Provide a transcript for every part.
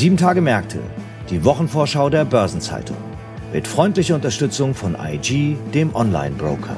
Sieben Tage Märkte, die Wochenvorschau der Börsenzeitung. Mit freundlicher Unterstützung von IG, dem Online-Broker.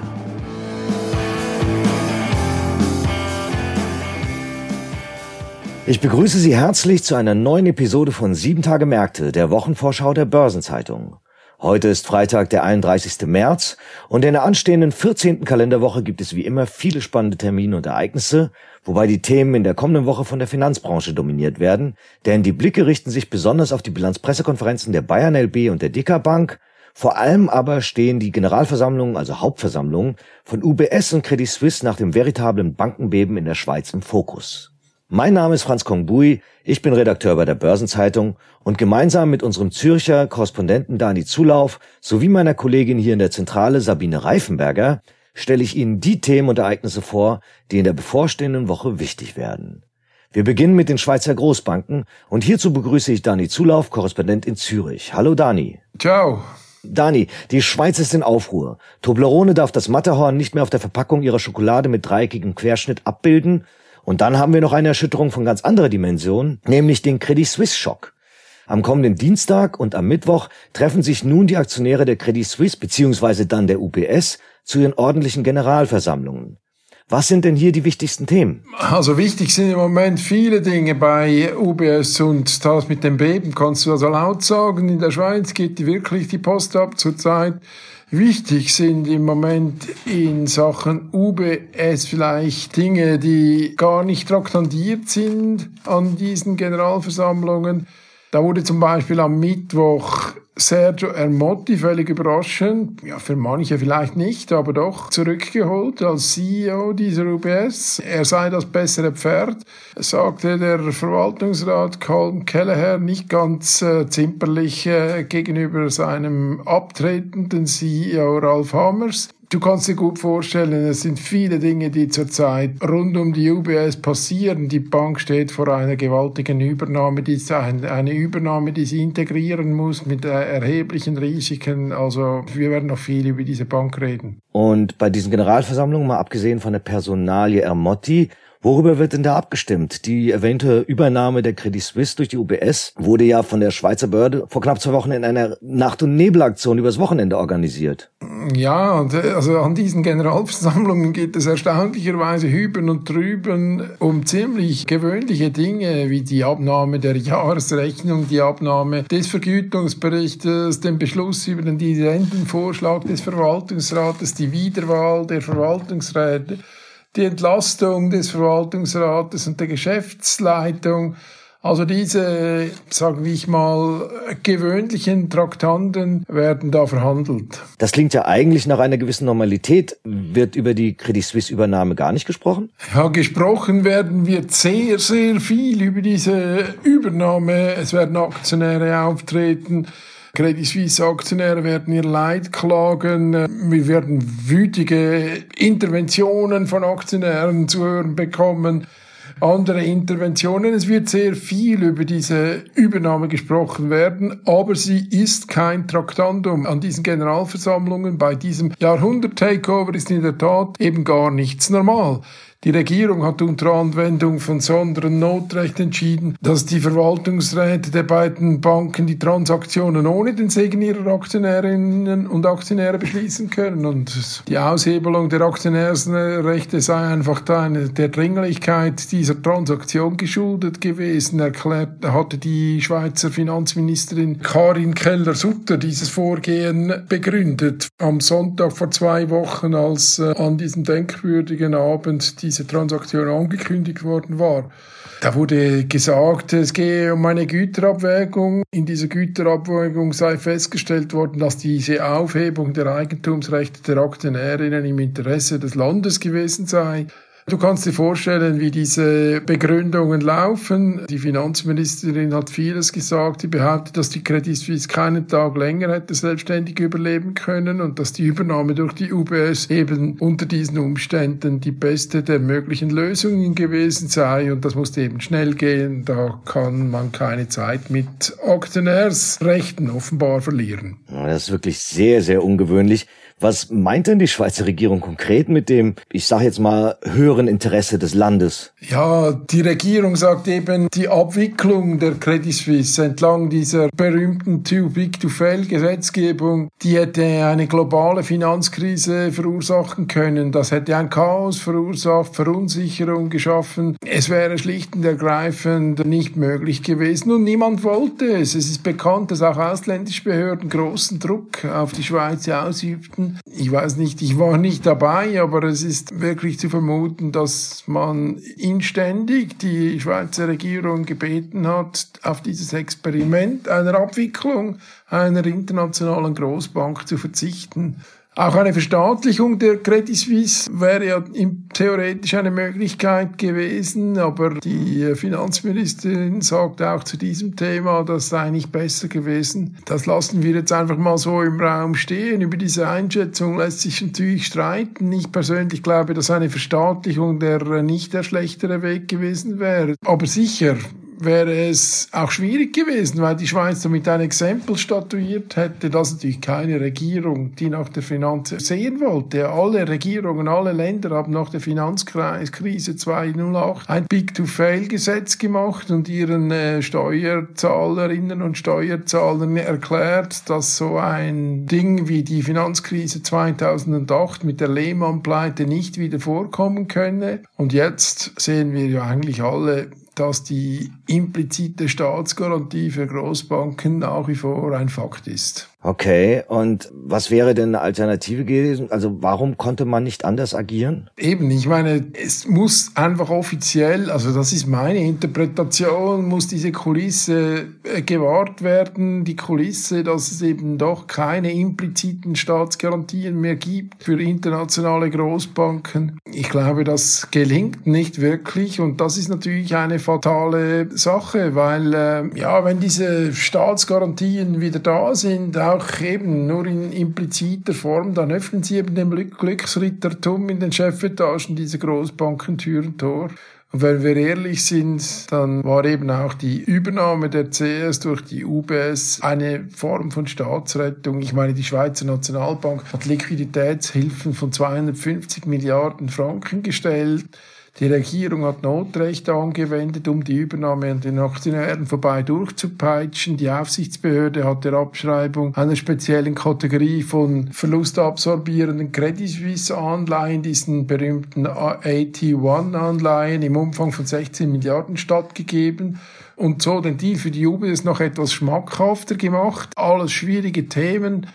Ich begrüße Sie herzlich zu einer neuen Episode von Sieben Tage Märkte, der Wochenvorschau der Börsenzeitung. Heute ist Freitag, der 31. März und in der anstehenden 14. Kalenderwoche gibt es wie immer viele spannende Termine und Ereignisse, wobei die Themen in der kommenden Woche von der Finanzbranche dominiert werden, denn die Blicke richten sich besonders auf die Bilanzpressekonferenzen der Bayern LB und der Dicker Bank, vor allem aber stehen die Generalversammlungen, also Hauptversammlungen, von UBS und Credit Suisse nach dem veritablen Bankenbeben in der Schweiz im Fokus. Mein Name ist Franz Kongbui, ich bin Redakteur bei der Börsenzeitung und gemeinsam mit unserem Zürcher Korrespondenten Dani Zulauf sowie meiner Kollegin hier in der Zentrale Sabine Reifenberger stelle ich Ihnen die Themen und Ereignisse vor, die in der bevorstehenden Woche wichtig werden. Wir beginnen mit den Schweizer Großbanken und hierzu begrüße ich Dani Zulauf, Korrespondent in Zürich. Hallo Dani. Ciao. Dani, die Schweiz ist in Aufruhr. Toblerone darf das Matterhorn nicht mehr auf der Verpackung ihrer Schokolade mit dreieckigem Querschnitt abbilden und dann haben wir noch eine Erschütterung von ganz anderer Dimension, nämlich den Credit Suisse Schock. Am kommenden Dienstag und am Mittwoch treffen sich nun die Aktionäre der Credit Suisse bzw. dann der UBS zu ihren ordentlichen Generalversammlungen. Was sind denn hier die wichtigsten Themen? Also wichtig sind im Moment viele Dinge bei UBS und das mit dem Beben kannst du also laut sagen. In der Schweiz geht wirklich die Post ab zurzeit. Wichtig sind im Moment in Sachen UBS vielleicht Dinge, die gar nicht traktandiert sind an diesen Generalversammlungen. Da wurde zum Beispiel am Mittwoch Sergio Ermotti, völlig überraschend, ja, für manche vielleicht nicht, aber doch zurückgeholt als CEO dieser UBS. Er sei das bessere Pferd, sagte der Verwaltungsrat Colm Kelleher nicht ganz äh, zimperlich äh, gegenüber seinem abtretenden CEO Ralph Hammers. Du kannst dir gut vorstellen, es sind viele Dinge, die zurzeit rund um die UBS passieren. Die Bank steht vor einer gewaltigen Übernahme, die eine Übernahme, die sie integrieren muss mit erheblichen Risiken. Also wir werden noch viel über diese Bank reden. Und bei diesen Generalversammlungen, mal abgesehen von der Personalie Ermotti, Worüber wird denn da abgestimmt? Die erwähnte Übernahme der Credit Suisse durch die UBS wurde ja von der Schweizer Behörde vor knapp zwei Wochen in einer Nacht- und Nebelaktion übers Wochenende organisiert. Ja, äh, also an diesen Generalversammlungen geht es erstaunlicherweise hüben und drüben um ziemlich gewöhnliche Dinge wie die Abnahme der Jahresrechnung, die Abnahme des Vergütungsberichtes, den Beschluss über den Dividendenvorschlag des Verwaltungsrates, die Wiederwahl der Verwaltungsräte die Entlastung des Verwaltungsrates und der Geschäftsleitung. Also diese, sagen wir mal, gewöhnlichen Traktanten werden da verhandelt. Das klingt ja eigentlich nach einer gewissen Normalität. Wird über die Credit Suisse Übernahme gar nicht gesprochen? Ja, gesprochen werden wird sehr, sehr viel über diese Übernahme. Es werden Aktionäre auftreten. Credit Suisse Aktionäre werden ihr Leid klagen. Wir werden wütige Interventionen von Aktionären zu hören bekommen andere Interventionen. Es wird sehr viel über diese Übernahme gesprochen werden, aber sie ist kein Traktandum. An diesen Generalversammlungen bei diesem Jahrhundert-Takeover ist in der Tat eben gar nichts normal. Die Regierung hat unter Anwendung von sonderen Notrecht entschieden, dass die Verwaltungsräte der beiden Banken die Transaktionen ohne den Segen ihrer Aktionärinnen und Aktionäre beschließen können. Und die Aushebelung der Aktionärsrechte sei einfach der Dringlichkeit dieser Transaktion geschuldet gewesen, erklärt, hatte die Schweizer Finanzministerin Karin Keller-Sutter dieses Vorgehen begründet. Am Sonntag vor zwei Wochen, als äh, an diesem denkwürdigen Abend die diese Transaktion angekündigt worden war. Da wurde gesagt, es gehe um eine Güterabwägung. In dieser Güterabwägung sei festgestellt worden, dass diese Aufhebung der Eigentumsrechte der Aktionärinnen im Interesse des Landes gewesen sei. Du kannst dir vorstellen, wie diese Begründungen laufen. Die Finanzministerin hat vieles gesagt. Sie behauptet, dass die Credit Suisse keinen Tag länger hätte selbstständig überleben können und dass die Übernahme durch die UBS eben unter diesen Umständen die beste der möglichen Lösungen gewesen sei. Und das musste eben schnell gehen. Da kann man keine Zeit mit Aktionärsrechten offenbar verlieren. Das ist wirklich sehr, sehr ungewöhnlich. Was meint denn die Schweizer Regierung konkret mit dem, ich sage jetzt mal, höheren Interesse des Landes? Ja, die Regierung sagt eben, die Abwicklung der Credit Suisse entlang dieser berühmten Too Big to Fail Gesetzgebung, die hätte eine globale Finanzkrise verursachen können. Das hätte ein Chaos verursacht, Verunsicherung geschaffen. Es wäre schlicht und ergreifend nicht möglich gewesen und niemand wollte es. Es ist bekannt, dass auch ausländische Behörden großen Druck auf die Schweiz ausübten ich weiß nicht, ich war nicht dabei, aber es ist wirklich zu vermuten, dass man inständig die Schweizer Regierung gebeten hat, auf dieses Experiment einer Abwicklung einer internationalen Großbank zu verzichten. Auch eine Verstaatlichung der Credit Suisse wäre ja theoretisch eine Möglichkeit gewesen, aber die äh, Finanzministerin sagt auch zu diesem Thema, das sei nicht besser gewesen. Das lassen wir jetzt einfach mal so im Raum stehen. Über diese Einschätzung lässt sich natürlich streiten. Ich persönlich glaube, dass eine Verstaatlichung der äh, nicht der schlechtere Weg gewesen wäre. Aber sicher, wäre es auch schwierig gewesen, weil die Schweiz damit ein Exempel statuiert hätte, dass natürlich keine Regierung, die nach der Finanz sehen wollte. Alle Regierungen, alle Länder haben nach der Finanzkrise 2008 ein Big-to-Fail-Gesetz gemacht und ihren äh, Steuerzahlerinnen und Steuerzahlern erklärt, dass so ein Ding wie die Finanzkrise 2008 mit der Lehman-Pleite nicht wieder vorkommen könne. Und jetzt sehen wir ja eigentlich alle, dass die implizite Staatsgarantie für Großbanken nach wie vor ein Fakt ist. Okay, und was wäre denn eine Alternative gewesen? Also warum konnte man nicht anders agieren? Eben, ich meine, es muss einfach offiziell, also das ist meine Interpretation, muss diese Kulisse äh, gewahrt werden. Die Kulisse, dass es eben doch keine impliziten Staatsgarantien mehr gibt für internationale Großbanken. Ich glaube, das gelingt nicht wirklich und das ist natürlich eine fatale Sache, weil äh, ja, wenn diese Staatsgarantien wieder da sind, auch eben nur in impliziter Form, dann öffnen sie eben dem Glücksrittertum in den Chefetagen dieser Großbanken Tür Tor. Und wenn wir ehrlich sind, dann war eben auch die Übernahme der CS durch die UBS eine Form von Staatsrettung. Ich meine, die Schweizer Nationalbank hat Liquiditätshilfen von 250 Milliarden Franken gestellt. Die Regierung hat Notrecht angewendet, um die Übernahme an den Aktionären vorbei durchzupeitschen. Die Aufsichtsbehörde hat der Abschreibung einer speziellen Kategorie von verlustabsorbierenden Credit Suisse Anleihen, diesen berühmten AT1 Anleihen im Umfang von 16 Milliarden stattgegeben und so den Deal für die UBS noch etwas schmackhafter gemacht. Alles schwierige Themen.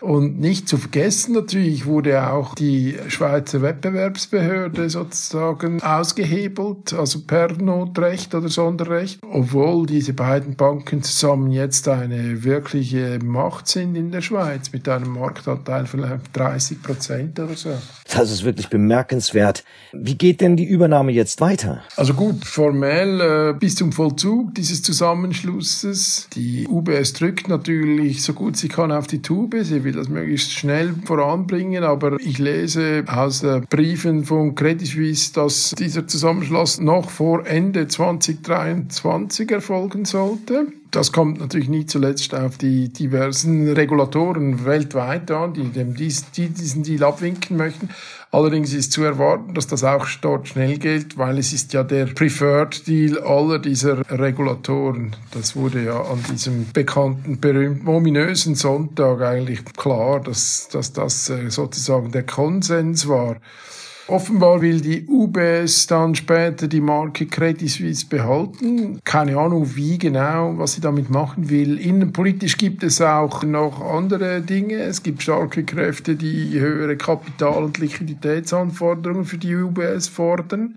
Und nicht zu vergessen natürlich wurde auch die Schweizer Wettbewerbsbehörde sozusagen ausgehebelt, also per Notrecht oder Sonderrecht, obwohl diese beiden Banken zusammen jetzt eine wirkliche Macht sind in der Schweiz mit einem Marktanteil von 30 Prozent oder so. Das ist wirklich bemerkenswert. Wie geht denn die Übernahme jetzt weiter? Also gut, formell äh, bis zum Vollzug dieses Zusammenschlusses. Die UBS drückt natürlich so gut sie kann auf die Tube. Sie will das möglichst schnell voranbringen, aber ich lese aus Briefen von Credit Suisse, dass dieser Zusammenschluss noch vor Ende 2023 erfolgen sollte. Das kommt natürlich nie zuletzt auf die diversen Regulatoren weltweit an, die, dem dies, die diesen Deal abwinken möchten. Allerdings ist zu erwarten, dass das auch dort schnell gilt, weil es ist ja der Preferred Deal aller dieser Regulatoren. Das wurde ja an diesem bekannten, berühmten, ominösen Sonntag eigentlich klar, dass, dass das äh, sozusagen der Konsens war. Offenbar will die UBS dann später die Marke Credit Suisse behalten. Keine Ahnung, wie genau, was sie damit machen will. Innenpolitisch gibt es auch noch andere Dinge. Es gibt starke Kräfte, die höhere Kapital- und Liquiditätsanforderungen für die UBS fordern.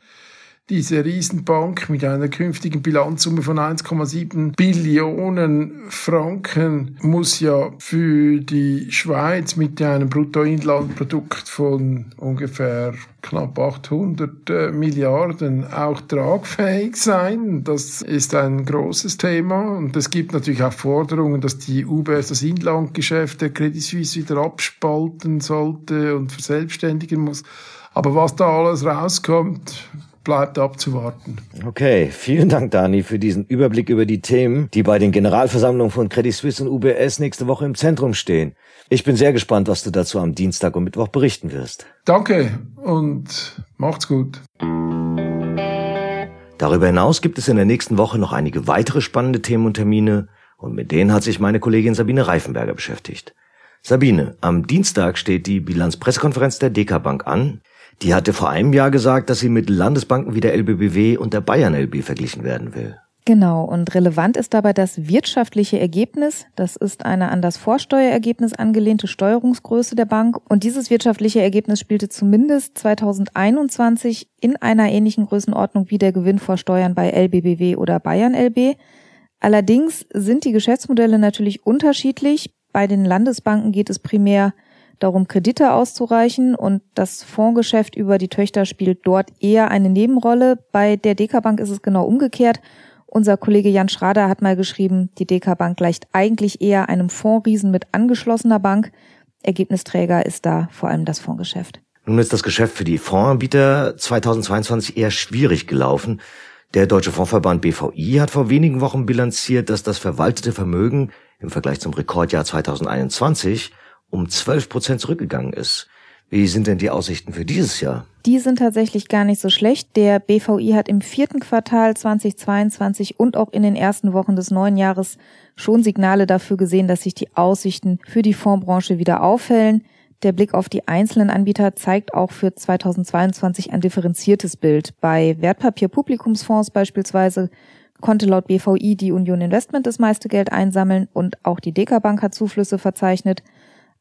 Diese Riesenbank mit einer künftigen Bilanzsumme von 1,7 Billionen Franken muss ja für die Schweiz mit einem Bruttoinlandprodukt von ungefähr knapp 800 äh, Milliarden auch tragfähig sein. Das ist ein großes Thema und es gibt natürlich auch Forderungen, dass die UBS das Inlandgeschäft der Credit Suisse wieder abspalten sollte und verselbstständigen muss. Aber was da alles rauskommt, bleibt abzuwarten. Okay, vielen Dank, Dani, für diesen Überblick über die Themen, die bei den Generalversammlungen von Credit Suisse und UBS nächste Woche im Zentrum stehen. Ich bin sehr gespannt, was du dazu am Dienstag und Mittwoch berichten wirst. Danke und macht's gut. Darüber hinaus gibt es in der nächsten Woche noch einige weitere spannende Themen und Termine und mit denen hat sich meine Kollegin Sabine Reifenberger beschäftigt. Sabine, am Dienstag steht die Bilanzpressekonferenz der DK Bank an. Die hatte vor einem Jahr gesagt, dass sie mit Landesbanken wie der LBBW und der Bayern LB verglichen werden will. Genau, und relevant ist dabei das wirtschaftliche Ergebnis. Das ist eine an das Vorsteuerergebnis angelehnte Steuerungsgröße der Bank. Und dieses wirtschaftliche Ergebnis spielte zumindest 2021 in einer ähnlichen Größenordnung wie der Gewinn vor Steuern bei LBBW oder Bayern LB. Allerdings sind die Geschäftsmodelle natürlich unterschiedlich. Bei den Landesbanken geht es primär darum, Kredite auszureichen und das Fondsgeschäft über die Töchter spielt dort eher eine Nebenrolle. Bei der DK Bank ist es genau umgekehrt. Unser Kollege Jan Schrader hat mal geschrieben, die DK Bank gleicht eigentlich eher einem Fondsriesen mit angeschlossener Bank. Ergebnisträger ist da vor allem das Fondsgeschäft. Nun ist das Geschäft für die Fondsanbieter 2022 eher schwierig gelaufen. Der Deutsche Fondsverband BVI hat vor wenigen Wochen bilanziert, dass das verwaltete Vermögen im Vergleich zum Rekordjahr 2021 um 12 Prozent zurückgegangen ist. Wie sind denn die Aussichten für dieses Jahr? Die sind tatsächlich gar nicht so schlecht. Der BVI hat im vierten Quartal 2022 und auch in den ersten Wochen des neuen Jahres schon Signale dafür gesehen, dass sich die Aussichten für die Fondsbranche wieder aufhellen. Der Blick auf die einzelnen Anbieter zeigt auch für 2022 ein differenziertes Bild. Bei Wertpapierpublikumsfonds beispielsweise konnte laut BVI die Union Investment das meiste Geld einsammeln und auch die Deka Bank hat Zuflüsse verzeichnet.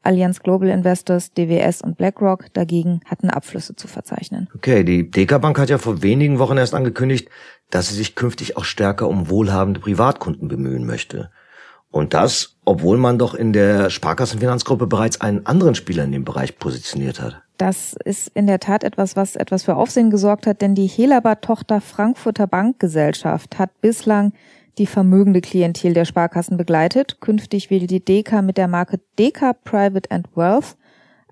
Allianz Global Investors, DWS und BlackRock dagegen hatten Abflüsse zu verzeichnen. Okay, die Deka Bank hat ja vor wenigen Wochen erst angekündigt, dass sie sich künftig auch stärker um wohlhabende Privatkunden bemühen möchte. Und das, obwohl man doch in der Sparkassenfinanzgruppe bereits einen anderen Spieler in dem Bereich positioniert hat. Das ist in der Tat etwas, was etwas für Aufsehen gesorgt hat, denn die Helaba-Tochter Frankfurter Bankgesellschaft hat bislang die vermögende Klientel der Sparkassen begleitet. Künftig will die DK mit der Marke DK Private and Wealth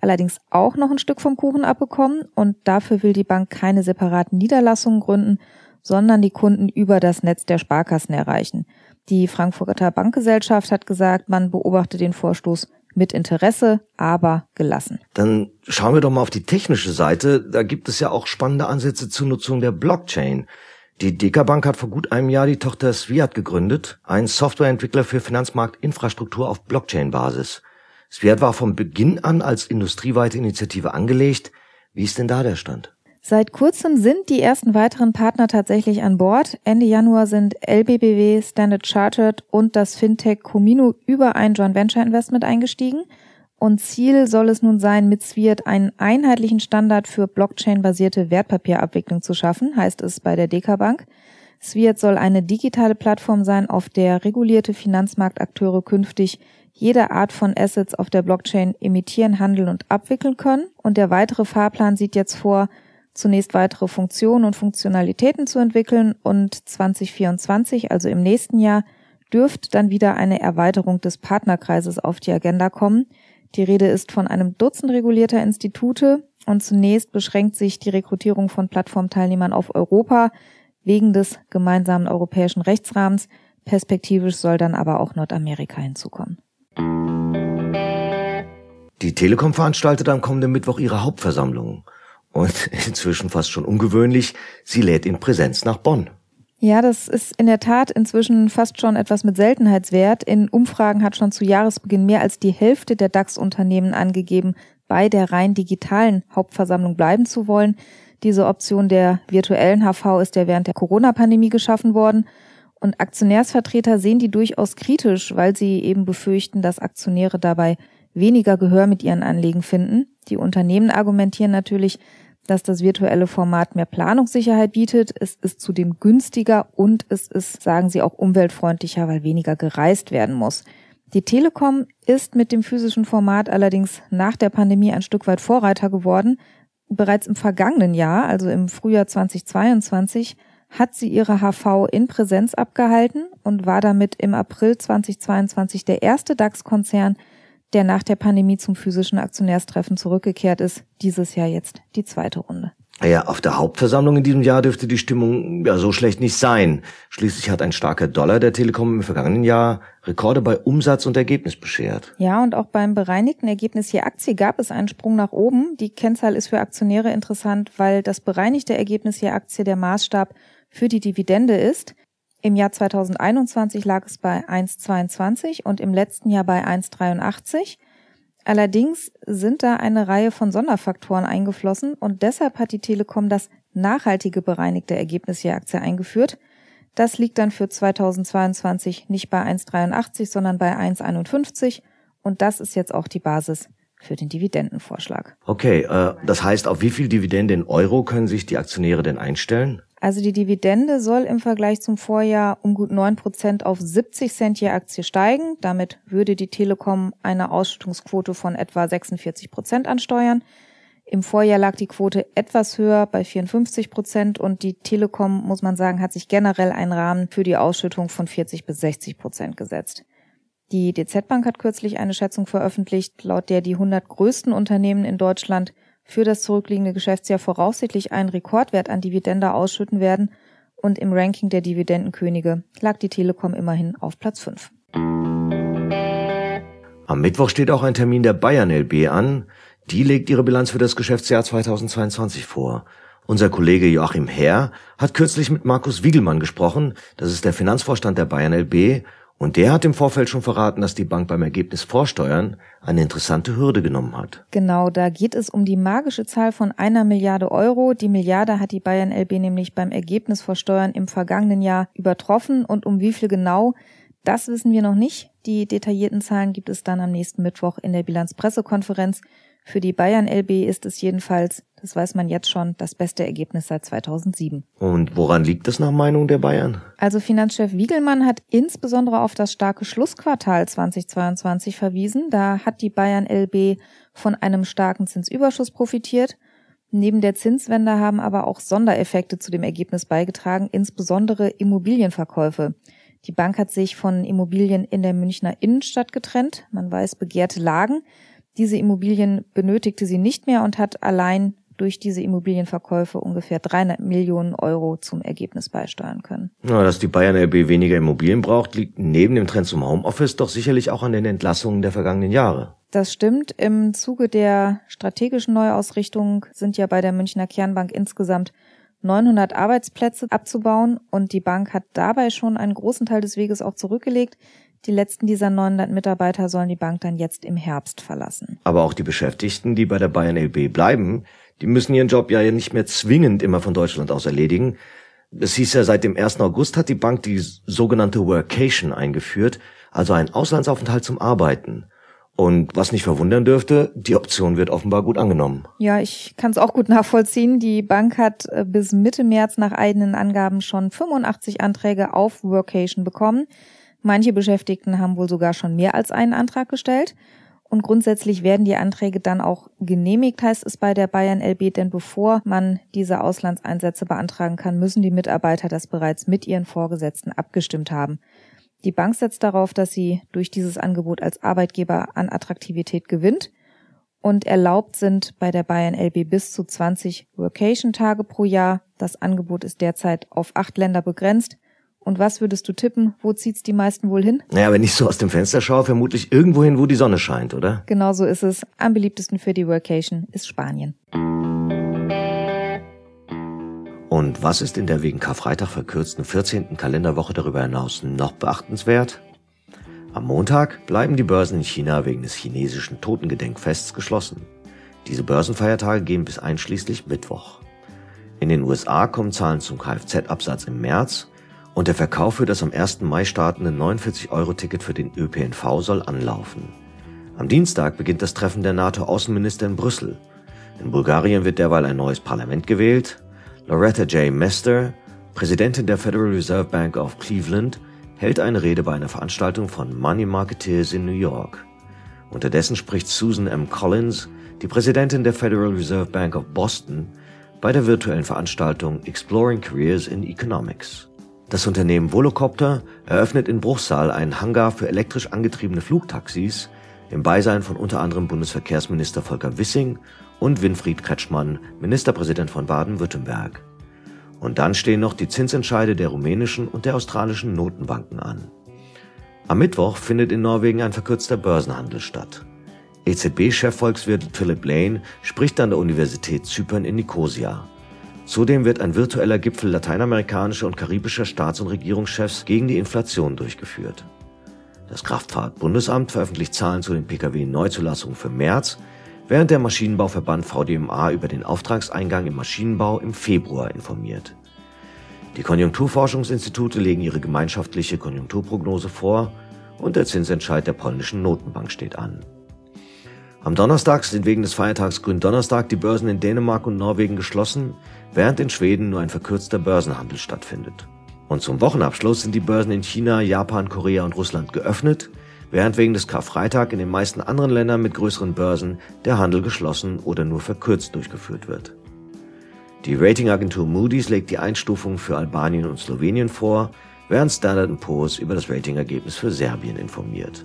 allerdings auch noch ein Stück vom Kuchen abbekommen und dafür will die Bank keine separaten Niederlassungen gründen, sondern die Kunden über das Netz der Sparkassen erreichen. Die Frankfurter Bankgesellschaft hat gesagt, man beobachte den Vorstoß mit Interesse, aber gelassen. Dann schauen wir doch mal auf die technische Seite. Da gibt es ja auch spannende Ansätze zur Nutzung der Blockchain. Die Deka-Bank hat vor gut einem Jahr die Tochter Sviat gegründet, ein Softwareentwickler für Finanzmarktinfrastruktur auf Blockchain-Basis. Sviat war von Beginn an als industrieweite Initiative angelegt. Wie ist denn da der Stand? Seit kurzem sind die ersten weiteren Partner tatsächlich an Bord. Ende Januar sind LBBW, Standard Chartered und das Fintech Comino über ein Joint Venture Investment eingestiegen. Und Ziel soll es nun sein, mit Sviat einen einheitlichen Standard für Blockchain-basierte Wertpapierabwicklung zu schaffen, heißt es bei der DK Bank. Sviat soll eine digitale Plattform sein, auf der regulierte Finanzmarktakteure künftig jede Art von Assets auf der Blockchain emittieren, handeln und abwickeln können. Und der weitere Fahrplan sieht jetzt vor, zunächst weitere Funktionen und Funktionalitäten zu entwickeln und 2024, also im nächsten Jahr, dürft dann wieder eine Erweiterung des Partnerkreises auf die Agenda kommen. Die Rede ist von einem Dutzend regulierter Institute und zunächst beschränkt sich die Rekrutierung von Plattformteilnehmern auf Europa wegen des gemeinsamen europäischen Rechtsrahmens. Perspektivisch soll dann aber auch Nordamerika hinzukommen. Die Telekom veranstaltet am kommenden Mittwoch ihre Hauptversammlung. Und inzwischen fast schon ungewöhnlich, sie lädt in Präsenz nach Bonn. Ja, das ist in der Tat inzwischen fast schon etwas mit Seltenheitswert. In Umfragen hat schon zu Jahresbeginn mehr als die Hälfte der DAX-Unternehmen angegeben, bei der rein digitalen Hauptversammlung bleiben zu wollen. Diese Option der virtuellen HV ist ja während der Corona-Pandemie geschaffen worden. Und Aktionärsvertreter sehen die durchaus kritisch, weil sie eben befürchten, dass Aktionäre dabei weniger Gehör mit ihren Anliegen finden. Die Unternehmen argumentieren natürlich, dass das virtuelle Format mehr Planungssicherheit bietet. Es ist zudem günstiger und es ist, sagen sie, auch umweltfreundlicher, weil weniger gereist werden muss. Die Telekom ist mit dem physischen Format allerdings nach der Pandemie ein Stück weit Vorreiter geworden. Bereits im vergangenen Jahr, also im Frühjahr 2022, hat sie ihre HV in Präsenz abgehalten und war damit im April 2022 der erste DAX-Konzern, der nach der Pandemie zum physischen Aktionärstreffen zurückgekehrt ist. Dieses Jahr jetzt die zweite Runde. Ja, auf der Hauptversammlung in diesem Jahr dürfte die Stimmung ja so schlecht nicht sein. Schließlich hat ein starker Dollar der Telekom im vergangenen Jahr Rekorde bei Umsatz und Ergebnis beschert. Ja, und auch beim bereinigten Ergebnis je Aktie gab es einen Sprung nach oben. Die Kennzahl ist für Aktionäre interessant, weil das bereinigte Ergebnis je Aktie der Maßstab für die Dividende ist. Im Jahr 2021 lag es bei 1,22 und im letzten Jahr bei 1,83. Allerdings sind da eine Reihe von Sonderfaktoren eingeflossen und deshalb hat die Telekom das nachhaltige bereinigte Ergebnis je Aktie eingeführt. Das liegt dann für 2022 nicht bei 1,83, sondern bei 1,51 und das ist jetzt auch die Basis für den Dividendenvorschlag. Okay, äh, das heißt, auf wie viel Dividende in Euro können sich die Aktionäre denn einstellen? Also die Dividende soll im Vergleich zum Vorjahr um gut neun Prozent auf 70 Cent je Aktie steigen. Damit würde die Telekom eine Ausschüttungsquote von etwa 46 Prozent ansteuern. Im Vorjahr lag die Quote etwas höher bei 54 Prozent und die Telekom, muss man sagen, hat sich generell einen Rahmen für die Ausschüttung von 40 bis 60 Prozent gesetzt. Die DZ Bank hat kürzlich eine Schätzung veröffentlicht, laut der die 100 größten Unternehmen in Deutschland für das zurückliegende Geschäftsjahr voraussichtlich einen Rekordwert an Dividende ausschütten werden und im Ranking der Dividendenkönige lag die Telekom immerhin auf Platz 5. Am Mittwoch steht auch ein Termin der Bayern LB an. Die legt ihre Bilanz für das Geschäftsjahr 2022 vor. Unser Kollege Joachim Herr hat kürzlich mit Markus Wiegelmann gesprochen, das ist der Finanzvorstand der Bayern LB, und der hat im Vorfeld schon verraten, dass die Bank beim Ergebnis Vorsteuern eine interessante Hürde genommen hat. Genau, da geht es um die magische Zahl von einer Milliarde Euro. Die Milliarde hat die Bayern LB nämlich beim Ergebnis Vorsteuern im vergangenen Jahr übertroffen. Und um wie viel genau, das wissen wir noch nicht. Die detaillierten Zahlen gibt es dann am nächsten Mittwoch in der Bilanzpressekonferenz. Für die Bayern LB ist es jedenfalls, das weiß man jetzt schon, das beste Ergebnis seit 2007. Und woran liegt das nach Meinung der Bayern? Also Finanzchef Wiegelmann hat insbesondere auf das starke Schlussquartal 2022 verwiesen. Da hat die Bayern LB von einem starken Zinsüberschuss profitiert. Neben der Zinswende haben aber auch Sondereffekte zu dem Ergebnis beigetragen, insbesondere Immobilienverkäufe. Die Bank hat sich von Immobilien in der Münchner Innenstadt getrennt. Man weiß begehrte Lagen. Diese Immobilien benötigte sie nicht mehr und hat allein durch diese Immobilienverkäufe ungefähr 300 Millionen Euro zum Ergebnis beisteuern können. Ja, dass die Bayern LB weniger Immobilien braucht, liegt neben dem Trend zum Homeoffice doch sicherlich auch an den Entlassungen der vergangenen Jahre. Das stimmt. Im Zuge der strategischen Neuausrichtung sind ja bei der Münchner Kernbank insgesamt 900 Arbeitsplätze abzubauen und die Bank hat dabei schon einen großen Teil des Weges auch zurückgelegt. Die letzten dieser 900 Mitarbeiter sollen die Bank dann jetzt im Herbst verlassen. Aber auch die Beschäftigten, die bei der Bayern LB bleiben, die müssen ihren Job ja nicht mehr zwingend immer von Deutschland aus erledigen. Es hieß ja, seit dem 1. August hat die Bank die sogenannte Workation eingeführt, also einen Auslandsaufenthalt zum Arbeiten. Und was nicht verwundern dürfte, die Option wird offenbar gut angenommen. Ja, ich kann es auch gut nachvollziehen. Die Bank hat äh, bis Mitte März nach eigenen Angaben schon 85 Anträge auf Workation bekommen. Manche Beschäftigten haben wohl sogar schon mehr als einen Antrag gestellt. Und grundsätzlich werden die Anträge dann auch genehmigt, heißt es bei der Bayern LB, denn bevor man diese Auslandseinsätze beantragen kann, müssen die Mitarbeiter das bereits mit ihren Vorgesetzten abgestimmt haben. Die Bank setzt darauf, dass sie durch dieses Angebot als Arbeitgeber an Attraktivität gewinnt und erlaubt sind bei der Bayern LB bis zu 20 Workation-Tage pro Jahr. Das Angebot ist derzeit auf acht Länder begrenzt. Und was würdest du tippen? Wo zieht's die meisten wohl hin? Naja, wenn ich so aus dem Fenster schaue, vermutlich irgendwo hin, wo die Sonne scheint, oder? Genau so ist es. Am beliebtesten für die Workation ist Spanien. Und was ist in der wegen Karfreitag verkürzten 14. Kalenderwoche darüber hinaus noch beachtenswert? Am Montag bleiben die Börsen in China wegen des chinesischen Totengedenkfests geschlossen. Diese Börsenfeiertage gehen bis einschließlich Mittwoch. In den USA kommen Zahlen zum Kfz-Absatz im März und der Verkauf für das am 1. Mai startende 49-Euro-Ticket für den ÖPNV soll anlaufen. Am Dienstag beginnt das Treffen der NATO-Außenminister in Brüssel. In Bulgarien wird derweil ein neues Parlament gewählt. Loretta J. Mester, Präsidentin der Federal Reserve Bank of Cleveland, hält eine Rede bei einer Veranstaltung von Money Marketeers in New York. Unterdessen spricht Susan M. Collins, die Präsidentin der Federal Reserve Bank of Boston, bei der virtuellen Veranstaltung Exploring Careers in Economics. Das Unternehmen Volocopter eröffnet in Bruchsal einen Hangar für elektrisch angetriebene Flugtaxis im Beisein von unter anderem Bundesverkehrsminister Volker Wissing und Winfried Kretschmann, Ministerpräsident von Baden-Württemberg. Und dann stehen noch die Zinsentscheide der rumänischen und der australischen Notenbanken an. Am Mittwoch findet in Norwegen ein verkürzter Börsenhandel statt. EZB-Chefvolkswirt Philip Lane spricht an der Universität Zypern in Nicosia. Zudem wird ein virtueller Gipfel lateinamerikanischer und karibischer Staats- und Regierungschefs gegen die Inflation durchgeführt. Das Kraftfahrtbundesamt veröffentlicht Zahlen zu den Pkw-Neuzulassungen für März, während der Maschinenbauverband VDMA über den Auftragseingang im Maschinenbau im Februar informiert. Die Konjunkturforschungsinstitute legen ihre gemeinschaftliche Konjunkturprognose vor und der Zinsentscheid der polnischen Notenbank steht an. Am Donnerstag sind wegen des Feiertags Gründonnerstag die Börsen in Dänemark und Norwegen geschlossen, während in Schweden nur ein verkürzter Börsenhandel stattfindet. Und zum Wochenabschluss sind die Börsen in China, Japan, Korea und Russland geöffnet, während wegen des Karfreitag in den meisten anderen Ländern mit größeren Börsen der Handel geschlossen oder nur verkürzt durchgeführt wird. Die Ratingagentur Moody's legt die Einstufung für Albanien und Slowenien vor, während Standard Poor's über das Ratingergebnis für Serbien informiert.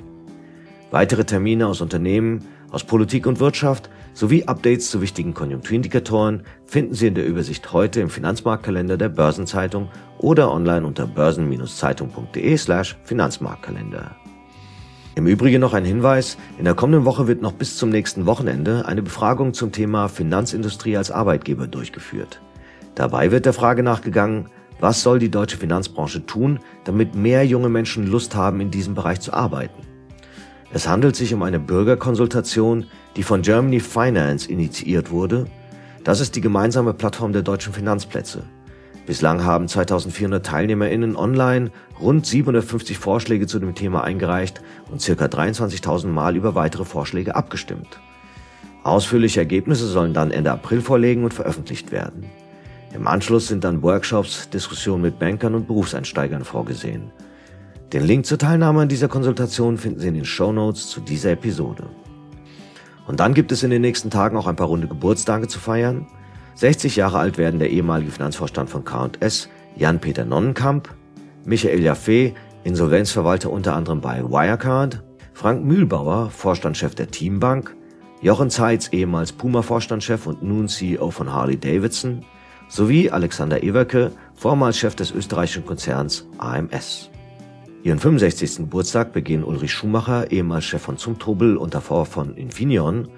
Weitere Termine aus Unternehmen, aus Politik und Wirtschaft sowie Updates zu wichtigen Konjunkturindikatoren finden Sie in der Übersicht heute im Finanzmarktkalender der Börsenzeitung oder online unter börsen-zeitung.de slash Finanzmarktkalender. Im Übrigen noch ein Hinweis, in der kommenden Woche wird noch bis zum nächsten Wochenende eine Befragung zum Thema Finanzindustrie als Arbeitgeber durchgeführt. Dabei wird der Frage nachgegangen, was soll die deutsche Finanzbranche tun, damit mehr junge Menschen Lust haben, in diesem Bereich zu arbeiten. Es handelt sich um eine Bürgerkonsultation, die von Germany Finance initiiert wurde. Das ist die gemeinsame Plattform der deutschen Finanzplätze. Bislang haben 2400 TeilnehmerInnen online rund 750 Vorschläge zu dem Thema eingereicht und ca. 23.000 Mal über weitere Vorschläge abgestimmt. Ausführliche Ergebnisse sollen dann Ende April vorlegen und veröffentlicht werden. Im Anschluss sind dann Workshops, Diskussionen mit Bankern und Berufseinsteigern vorgesehen. Den Link zur Teilnahme an dieser Konsultation finden Sie in den Show Notes zu dieser Episode. Und dann gibt es in den nächsten Tagen auch ein paar runde Geburtstage zu feiern. 60 Jahre alt werden der ehemalige Finanzvorstand von K&S, Jan-Peter Nonnenkamp, Michael Jaffe, Insolvenzverwalter unter anderem bei Wirecard, Frank Mühlbauer, Vorstandschef der Teambank, Jochen Zeitz, ehemals Puma-Vorstandschef und nun CEO von Harley Davidson, sowie Alexander Ewerke, vormals Chef des österreichischen Konzerns AMS. Ihren 65. Geburtstag begehen Ulrich Schumacher, ehemals Chef von Zumtobel und davor von Infineon,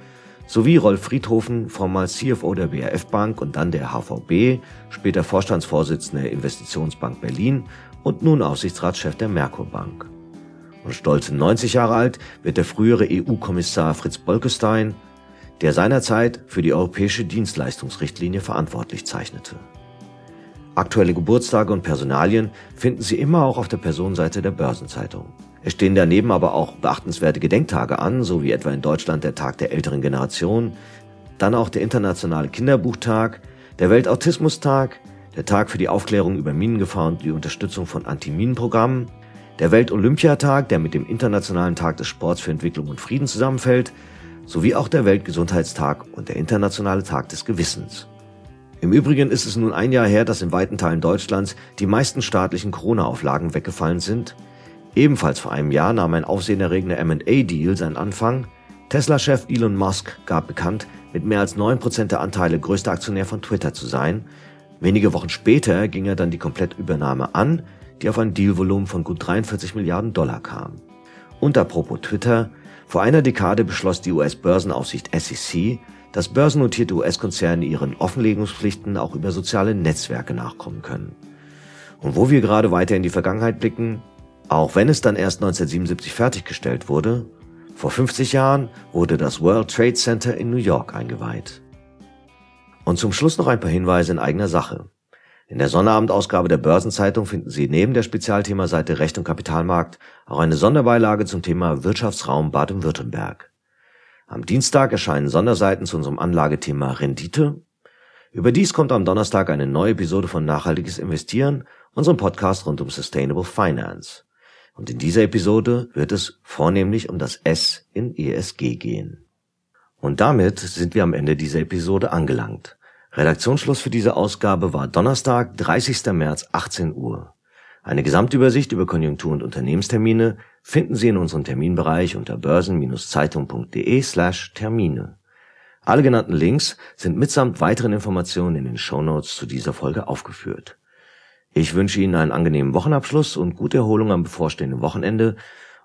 sowie Rolf Friedhofen, vormals CFO der BRF Bank und dann der HVB, später Vorstandsvorsitzender der Investitionsbank Berlin und nun Aufsichtsratschef der Merkur Bank. Und stolze 90 Jahre alt wird der frühere EU-Kommissar Fritz Bolkestein, der seinerzeit für die europäische Dienstleistungsrichtlinie verantwortlich zeichnete. Aktuelle Geburtstage und Personalien finden Sie immer auch auf der Personenseite der Börsenzeitung. Es stehen daneben aber auch beachtenswerte Gedenktage an, so wie etwa in Deutschland der Tag der älteren Generation, dann auch der Internationale Kinderbuchtag, der Weltautismustag, der Tag für die Aufklärung über Minengefahr und die Unterstützung von Antiminenprogrammen, der Weltolympiatag, der mit dem Internationalen Tag des Sports für Entwicklung und Frieden zusammenfällt, sowie auch der Weltgesundheitstag und der Internationale Tag des Gewissens. Im Übrigen ist es nun ein Jahr her, dass in weiten Teilen Deutschlands die meisten staatlichen Corona-Auflagen weggefallen sind, Ebenfalls vor einem Jahr nahm ein aufsehenerregender M&A-Deal seinen Anfang. Tesla-Chef Elon Musk gab bekannt, mit mehr als 9% der Anteile größter Aktionär von Twitter zu sein. Wenige Wochen später ging er dann die Komplettübernahme an, die auf ein Dealvolumen von gut 43 Milliarden Dollar kam. Und apropos Twitter, vor einer Dekade beschloss die US-Börsenaufsicht SEC, dass börsennotierte US-Konzerne ihren Offenlegungspflichten auch über soziale Netzwerke nachkommen können. Und wo wir gerade weiter in die Vergangenheit blicken, auch wenn es dann erst 1977 fertiggestellt wurde, vor 50 Jahren wurde das World Trade Center in New York eingeweiht. Und zum Schluss noch ein paar Hinweise in eigener Sache. In der Sonnerabendausgabe der Börsenzeitung finden Sie neben der Spezialthemaseite Recht und Kapitalmarkt auch eine Sonderbeilage zum Thema Wirtschaftsraum Baden-Württemberg. Am Dienstag erscheinen Sonderseiten zu unserem Anlagethema Rendite. Überdies kommt am Donnerstag eine neue Episode von Nachhaltiges Investieren, unserem Podcast rund um Sustainable Finance. Und in dieser Episode wird es vornehmlich um das S in ESG gehen. Und damit sind wir am Ende dieser Episode angelangt. Redaktionsschluss für diese Ausgabe war Donnerstag, 30. März, 18 Uhr. Eine Gesamtübersicht über Konjunktur- und Unternehmenstermine finden Sie in unserem Terminbereich unter börsen-zeitung.de slash Termine. Alle genannten Links sind mitsamt weiteren Informationen in den Shownotes zu dieser Folge aufgeführt. Ich wünsche Ihnen einen angenehmen Wochenabschluss und gute Erholung am bevorstehenden Wochenende.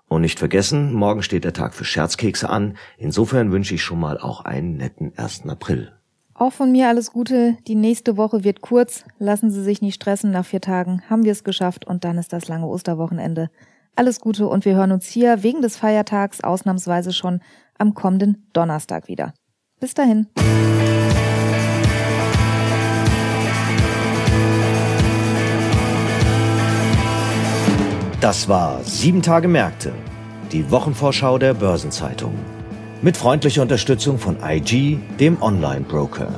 Und nicht vergessen, morgen steht der Tag für Scherzkekse an. Insofern wünsche ich schon mal auch einen netten 1. April. Auch von mir alles Gute. Die nächste Woche wird kurz. Lassen Sie sich nicht stressen. Nach vier Tagen haben wir es geschafft und dann ist das lange Osterwochenende. Alles Gute und wir hören uns hier wegen des Feiertags ausnahmsweise schon am kommenden Donnerstag wieder. Bis dahin. Das war Sieben Tage Märkte, die Wochenvorschau der Börsenzeitung. Mit freundlicher Unterstützung von IG, dem Online-Broker.